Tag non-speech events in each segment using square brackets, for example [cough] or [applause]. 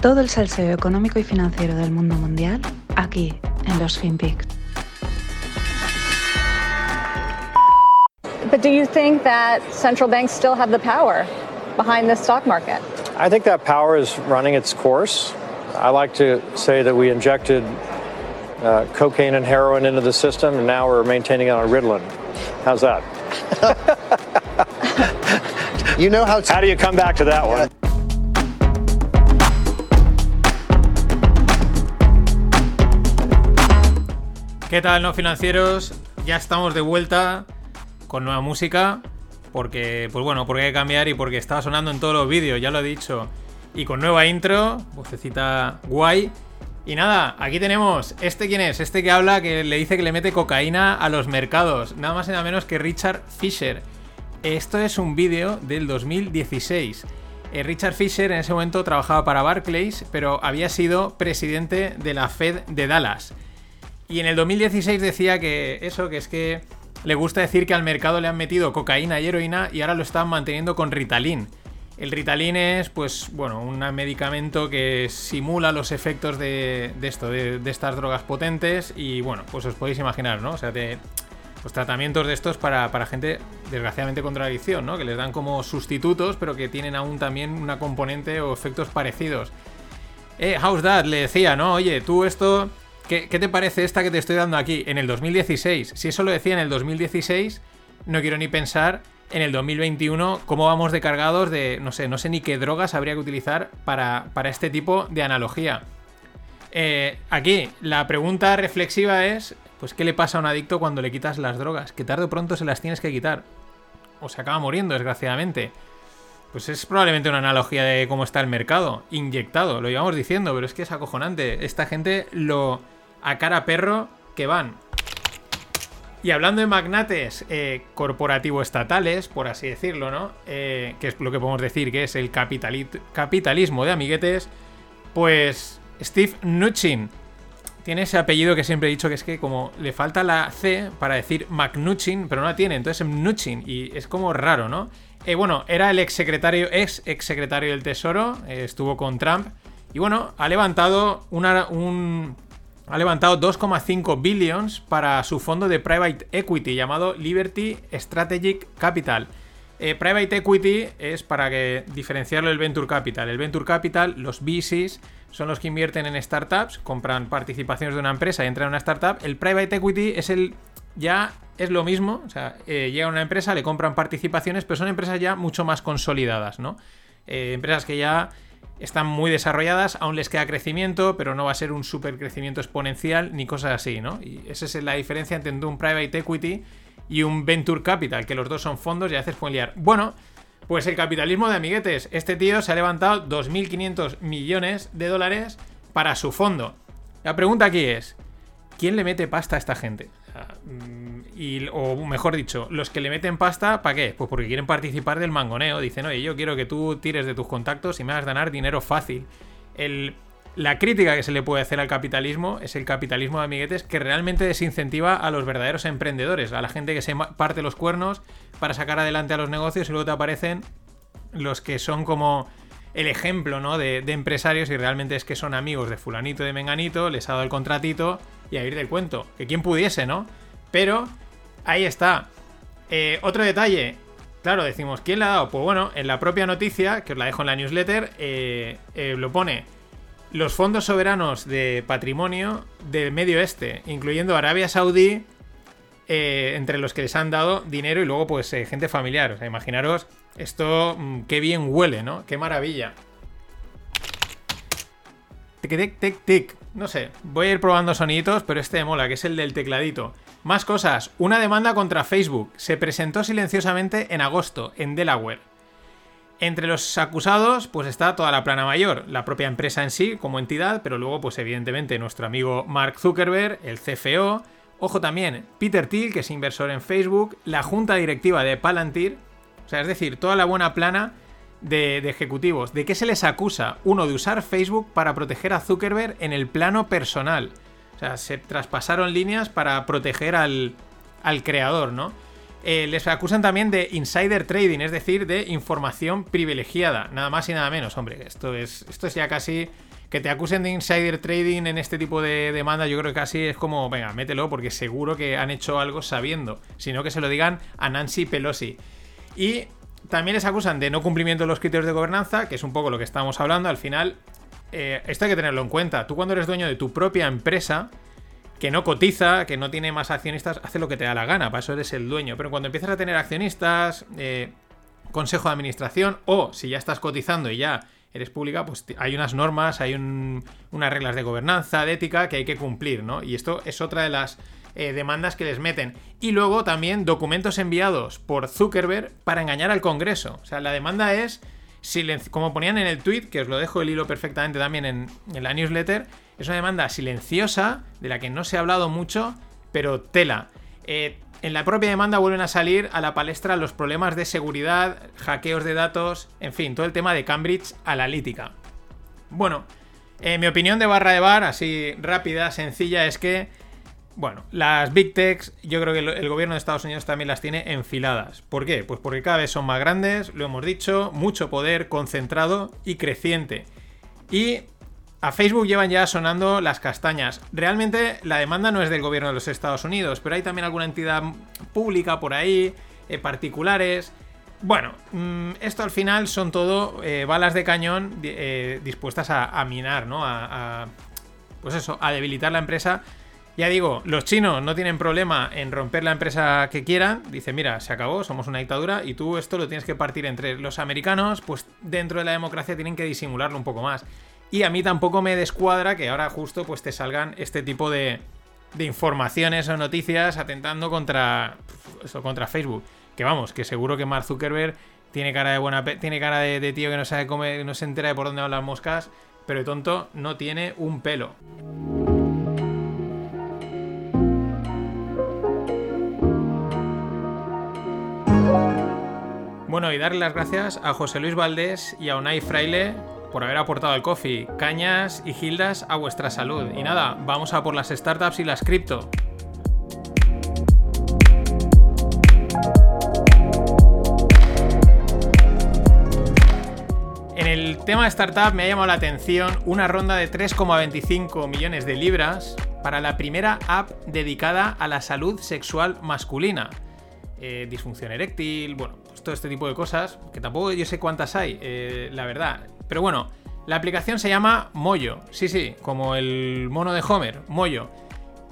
Todo el salseo económico y financiero del mundo mundial aquí en los FinPix. But do you think that central banks still have the power behind the stock market? I think that power is running its course. I like to say that we injected uh, cocaine and heroin into the system, and now we're maintaining it on Ritalin. How's that? [laughs] You know how to. How do you come back to that one? ¿Qué tal, no financieros? Ya estamos de vuelta con nueva música. Porque, pues bueno, porque hay que cambiar y porque estaba sonando en todos los vídeos, ya lo he dicho. Y con nueva intro, vocecita guay. Y nada, aquí tenemos. ¿Este quién es? Este que habla que le dice que le mete cocaína a los mercados. Nada más y nada menos que Richard Fisher. Esto es un vídeo del 2016. Eh, Richard Fisher en ese momento trabajaba para Barclays, pero había sido presidente de la Fed de Dallas. Y en el 2016 decía que eso, que es que le gusta decir que al mercado le han metido cocaína y heroína y ahora lo están manteniendo con Ritalin. El Ritalin es, pues, bueno, un medicamento que simula los efectos de, de esto, de, estas drogas potentes y, bueno, pues os podéis imaginar, ¿no? O sea, de, pues tratamientos de estos para, para gente, desgraciadamente, con adicción, ¿no? Que les dan como sustitutos, pero que tienen aún también una componente o efectos parecidos. Eh, House Dad le decía, ¿no? Oye, tú esto ¿Qué, ¿Qué, te parece esta que te estoy dando aquí en el 2016? Si eso lo decía en el 2016, no quiero ni pensar en el 2021 cómo vamos de cargados de, no sé, no sé ni qué drogas habría que utilizar para, para este tipo de analogía. Eh, aquí, la pregunta reflexiva es, pues, ¿qué le pasa a un adicto cuando le quitas las drogas? Que tarde o pronto se las tienes que quitar. O se acaba muriendo, desgraciadamente. Pues es probablemente una analogía de cómo está el mercado. Inyectado, lo llevamos diciendo, pero es que es acojonante. Esta gente lo a cara perro que van. Y hablando de magnates eh, corporativo-estatales, por así decirlo, ¿no? Eh, que es lo que podemos decir que es el capitalismo de amiguetes, pues Steve Mnuchin tiene ese apellido que siempre he dicho que es que como le falta la C para decir McNuchin, pero no la tiene, entonces Mnuchin, y es como raro, ¿no? Eh, bueno, era el ex secretario, ex ex secretario del Tesoro, eh, estuvo con Trump, y bueno, ha levantado una, un, ha levantado 2,5 billions para su fondo de private equity llamado Liberty Strategic Capital. Eh, private equity es para que diferenciarlo del venture capital. El venture capital, los VCs, son los que invierten en startups, compran participaciones de una empresa y entran en una startup. El private equity es el ya es lo mismo, o sea, eh, llega una empresa, le compran participaciones, pero son empresas ya mucho más consolidadas, ¿no? Eh, empresas que ya están muy desarrolladas, aún les queda crecimiento, pero no va a ser un super crecimiento exponencial ni cosas así, ¿no? Y esa es la diferencia entre un private equity y un venture capital, que los dos son fondos y a veces pueden liar. Bueno, pues el capitalismo de amiguetes. Este tío se ha levantado 2.500 millones de dólares para su fondo. La pregunta aquí es, ¿quién le mete pasta a esta gente? Y, o mejor dicho, los que le meten pasta, ¿para qué? Pues porque quieren participar del mangoneo. Dicen, oye, yo quiero que tú tires de tus contactos y me hagas ganar dinero fácil. El, la crítica que se le puede hacer al capitalismo es el capitalismo de amiguetes que realmente desincentiva a los verdaderos emprendedores, a la gente que se parte los cuernos para sacar adelante a los negocios y luego te aparecen los que son como el ejemplo ¿no? de, de empresarios y realmente es que son amigos de fulanito de menganito, les ha dado el contratito y a ir del cuento. Que quien pudiese, ¿no? Pero ahí está. Eh, otro detalle. Claro, decimos, ¿quién le ha dado? Pues bueno, en la propia noticia, que os la dejo en la newsletter, eh, eh, lo pone. Los fondos soberanos de patrimonio del Medio Este, incluyendo Arabia Saudí, entre los que les han dado dinero y luego pues gente familiar. O sea, imaginaros esto, mm, qué bien huele, ¿no? Qué maravilla. Tic, tic, tic, tic. No sé, voy a ir probando soniditos, pero este me mola, que es el del tecladito. Más cosas. Una demanda contra Facebook. Se presentó silenciosamente en agosto, en Delaware. Entre los acusados, pues está toda la plana mayor, la propia empresa en sí como entidad, pero luego, pues evidentemente, nuestro amigo Mark Zuckerberg, el CFO, ojo también, Peter Thiel, que es inversor en Facebook, la junta directiva de Palantir, o sea, es decir, toda la buena plana de, de, ejecutivos. ¿De qué se les acusa? Uno, de usar Facebook para proteger a Zuckerberg en el plano personal. O sea, se traspasaron líneas para proteger al, al creador, ¿no? Eh, les acusan también de insider trading, es decir, de información privilegiada. Nada más y nada menos, hombre. Esto es, esto es ya casi que te acusen de insider trading en este tipo de demanda, yo creo que casi es como, venga, mételo, porque seguro que han hecho algo sabiendo, sino que se lo digan a Nancy Pelosi. Y también les acusan de no cumplimiento de los criterios de gobernanza, que es un poco lo que estamos hablando. Al final, eh, esto hay que tenerlo en cuenta. Tú cuando eres dueño de tu propia empresa, que no cotiza, que no tiene más accionistas, hace lo que te da la gana, para eso eres el dueño. Pero cuando empiezas a tener accionistas, eh, consejo de administración, o si ya estás cotizando y ya eres pública, pues hay unas normas, hay unas reglas de gobernanza, de ética que hay que cumplir, ¿no? Y esto es otra de las eh, demandas que les meten. Y luego también documentos enviados por Zuckerberg para engañar al Congreso. O sea, la demanda es, como ponían en el tweet, que os lo dejo el hilo perfectamente también en, la newsletter, es una demanda silenciosa, de la que no se ha hablado mucho, pero tela. Eh, en la propia demanda vuelven a salir a la palestra los problemas de seguridad, hackeos de datos, en fin, todo el tema de Cambridge Analytica. Bueno, mi opinión de barra de bar, así rápida, sencilla, es que, bueno, las Big Techs, yo creo que el gobierno de Estados Unidos también las tiene enfiladas. ¿Por qué? Pues porque cada vez son más grandes, lo hemos dicho, mucho poder concentrado y creciente. Y a Facebook llevan ya sonando las castañas. Realmente la demanda no es del gobierno de los Estados Unidos, pero hay también alguna entidad pública por ahí, eh, particulares. Bueno, mm, esto al final son todo eh, balas de cañón eh, dispuestas a, minar, ¿no? A, pues eso, a debilitar la empresa. Ya digo, los chinos no tienen problema en romper la empresa que quieran. Dicen, mira, se acabó, somos una dictadura y tú esto lo tienes que partir entre los americanos, pues dentro de la democracia tienen que disimularlo un poco más. Y a mí tampoco me descuadra que ahora justo pues te salgan este tipo de, informaciones o noticias atentando contra, eso, contra Facebook. Que vamos, que seguro que Mark Zuckerberg tiene cara de buena tiene cara de, tío que no sabe cómo, no se entera de por dónde van las moscas, pero tonto no tiene un pelo. Bueno, y darle las gracias a José Luis Valdés y a Unai Fraile por haber aportado el coffee, cañas y gildas a vuestra salud. Y nada, vamos a por las startups y las cripto. En el tema de startup me ha llamado la atención una ronda de 3,25 millones de libras para la primera app dedicada a la salud sexual masculina. Eh, disfunción eréctil, bueno, todo este tipo de cosas, que tampoco yo sé cuántas hay, eh, la verdad. Pero bueno, la aplicación se llama Moyo. Sí, sí, como el mono de Homer, Moyo.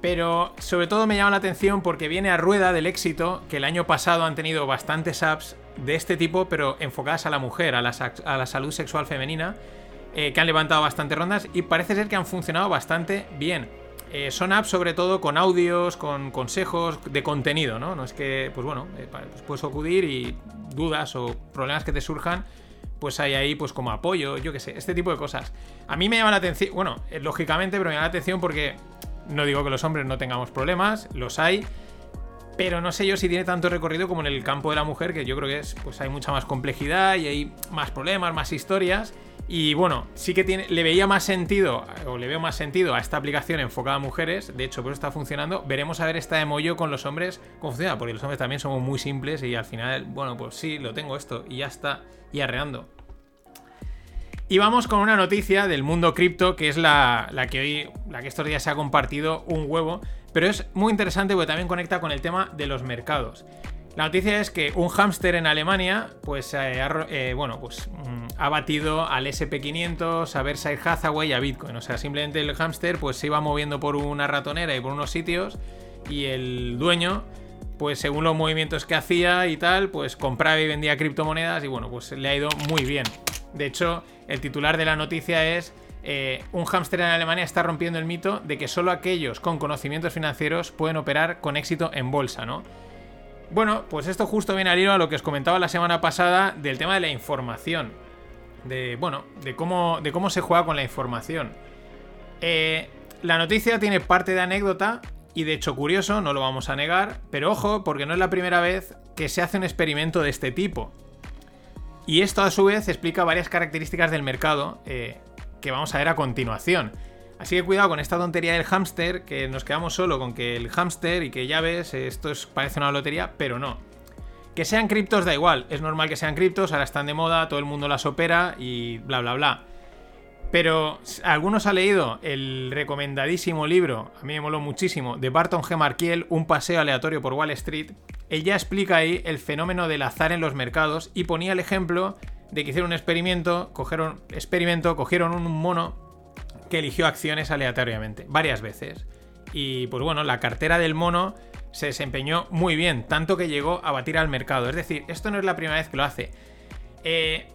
Pero sobre todo me llama la atención porque viene a rueda del éxito que el año pasado han tenido bastantes apps de este tipo, pero enfocadas a la mujer, a la, salud sexual femenina, eh, que han levantado bastantes rondas y parece ser que han funcionado bastante bien. Eh, son apps sobre todo con audios, con consejos de contenido, ¿no? No es que, pues bueno, eh, pues puedes acudir y dudas o problemas que te surjan, pues hay ahí pues como apoyo, yo qué sé, este tipo de cosas. A mí me llama la atención, bueno, eh, lógicamente, pero me llama la atención porque no digo que los hombres no tengamos problemas, los hay, pero no sé yo si tiene tanto recorrido como en el campo de la mujer, que yo creo que es, pues hay mucha más complejidad y hay más problemas, más historias. Y bueno, sí que tiene, le veía más sentido, o le veo más sentido a esta aplicación enfocada a mujeres. De hecho, por eso está funcionando. Veremos a ver esta de Moyo con los hombres cómo funciona, porque los hombres también somos muy simples y al final, bueno, pues sí, lo tengo esto y ya está, y arreando. Y vamos con una noticia del mundo cripto, que es la, la, que hoy, la que estos días se ha compartido un huevo, pero es muy interesante porque también conecta con el tema de los mercados. La noticia es que un hámster en Alemania, pues, eh, eh, bueno, pues mm, ha batido al SP500, a Berkshire Hathaway y a Bitcoin. O sea, simplemente el hámster pues se iba moviendo por una ratonera y por unos sitios y el dueño, pues según los movimientos que hacía y tal, pues compraba y vendía criptomonedas y bueno, pues le ha ido muy bien. De hecho, el titular de la noticia es eh, un hámster en Alemania está rompiendo el mito de que solo aquellos con conocimientos financieros pueden operar con éxito en bolsa, ¿no? Bueno, pues esto justo viene al hilo a lo que os comentaba la semana pasada del tema de la información. De, bueno, de cómo, se juega con la información. Eh, la noticia tiene parte de anécdota y de hecho curioso, no lo vamos a negar, pero ojo, porque no es la primera vez que se hace un experimento de este tipo. Y esto a su vez explica varias características del mercado eh, que vamos a ver a continuación. Así que cuidado con esta tontería del hámster, que nos quedamos solo con que el hámster y que ya ves, esto es, parece una lotería, pero no. Que sean criptos da igual, es normal que sean criptos, ahora están de moda, todo el mundo las opera y bla bla bla. Pero algunos ha leído el recomendadísimo libro, a mí me moló muchísimo, de Barton G. Markiel, Un paseo aleatorio por Wall Street. Ella explica ahí el fenómeno del azar en los mercados y ponía el ejemplo de que hicieron un experimento, cogieron, experimento, cogieron un mono que eligió acciones aleatoriamente, varias veces. Y pues bueno, la cartera del mono se desempeñó muy bien, tanto que llegó a batir al mercado. Es decir, esto no es la primera vez que lo hace. Eh,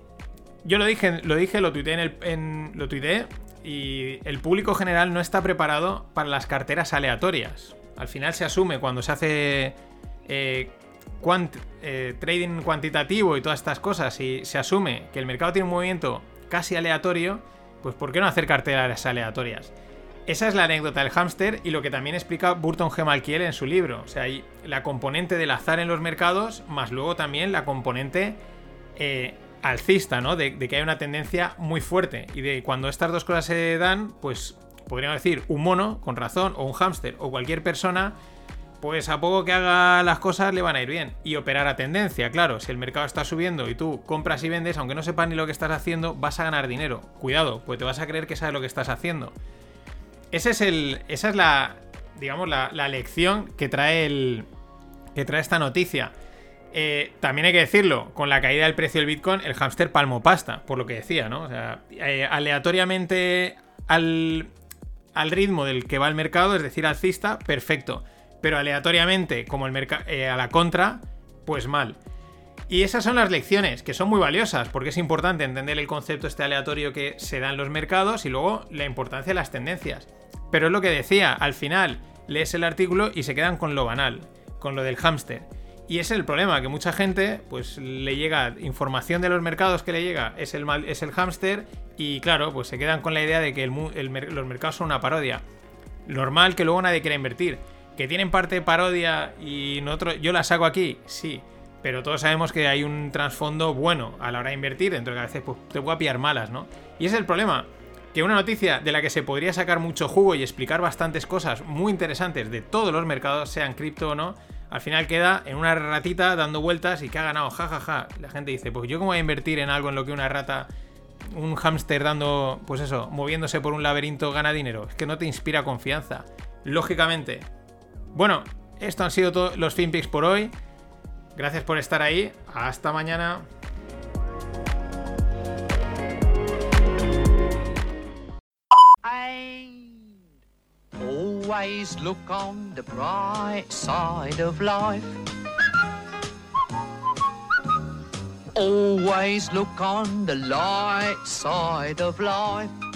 yo lo dije, lo dije, lo tuiteé en el. tuiteé. Y el público general no está preparado para las carteras aleatorias. Al final se asume cuando se hace eh, eh, trading cuantitativo y todas estas cosas y se asume que el mercado tiene un movimiento casi aleatorio, pues ¿por qué no hacer carteras aleatorias? Esa es la anécdota del hámster y lo que también explica Burton G. Malkiel en su libro. O sea, hay la componente del azar en los mercados, más luego también la componente eh, alcista, ¿no? De, que hay una tendencia muy fuerte. Y de cuando estas dos cosas se dan, pues podríamos decir un mono, con razón, o un hámster, o cualquier persona, pues a poco que haga las cosas le van a ir bien. Y operar a tendencia, claro, si el mercado está subiendo y tú compras y vendes, aunque no sepas ni lo que estás haciendo, vas a ganar dinero. Cuidado, pues te vas a creer que sabes lo que estás haciendo. Es el, esa es la, digamos, la, la lección que trae, el, que trae esta noticia. Eh, también hay que decirlo, con la caída del precio del Bitcoin, el hámster palmo pasta, por lo que decía, ¿no? O sea, eh, aleatoriamente al, al, ritmo del que va el mercado, es decir, alcista, perfecto. Pero aleatoriamente, como el mercado eh, a la contra, pues mal. Y esas son las lecciones, que son muy valiosas, porque es importante entender el concepto este aleatorio que se da en los mercados y luego la importancia de las tendencias. Pero es lo que decía, al final lees el artículo y se quedan con lo banal, con lo del hámster. Y ese es el problema, que mucha gente, pues le llega información de los mercados que le llega, es el, es el hámster, y claro, pues se quedan con la idea de que los mercados son una parodia. Normal que luego nadie quiera invertir. ¿Que tienen parte de parodia y nosotros, yo la saco aquí? Sí. Pero todos sabemos que hay un trasfondo bueno a la hora de invertir, dentro de que a veces pues, te puede pillar malas, ¿no? Y ese es el problema. Que una noticia de la que se podría sacar mucho jugo y explicar bastantes cosas muy interesantes de todos los mercados, sean cripto o no, al final queda en una ratita dando vueltas y que ha ganado, jajaja. La gente dice, pues yo cómo voy a invertir en algo en lo que una rata, un hámster dando, pues eso, moviéndose por un laberinto gana dinero. Es que no te inspira confianza. Lógicamente. Bueno, esto han sido todos los FinPix por hoy. Gracias por estar ahí. Hasta mañana. Always look on the bright side of life. Always look on the light side of life.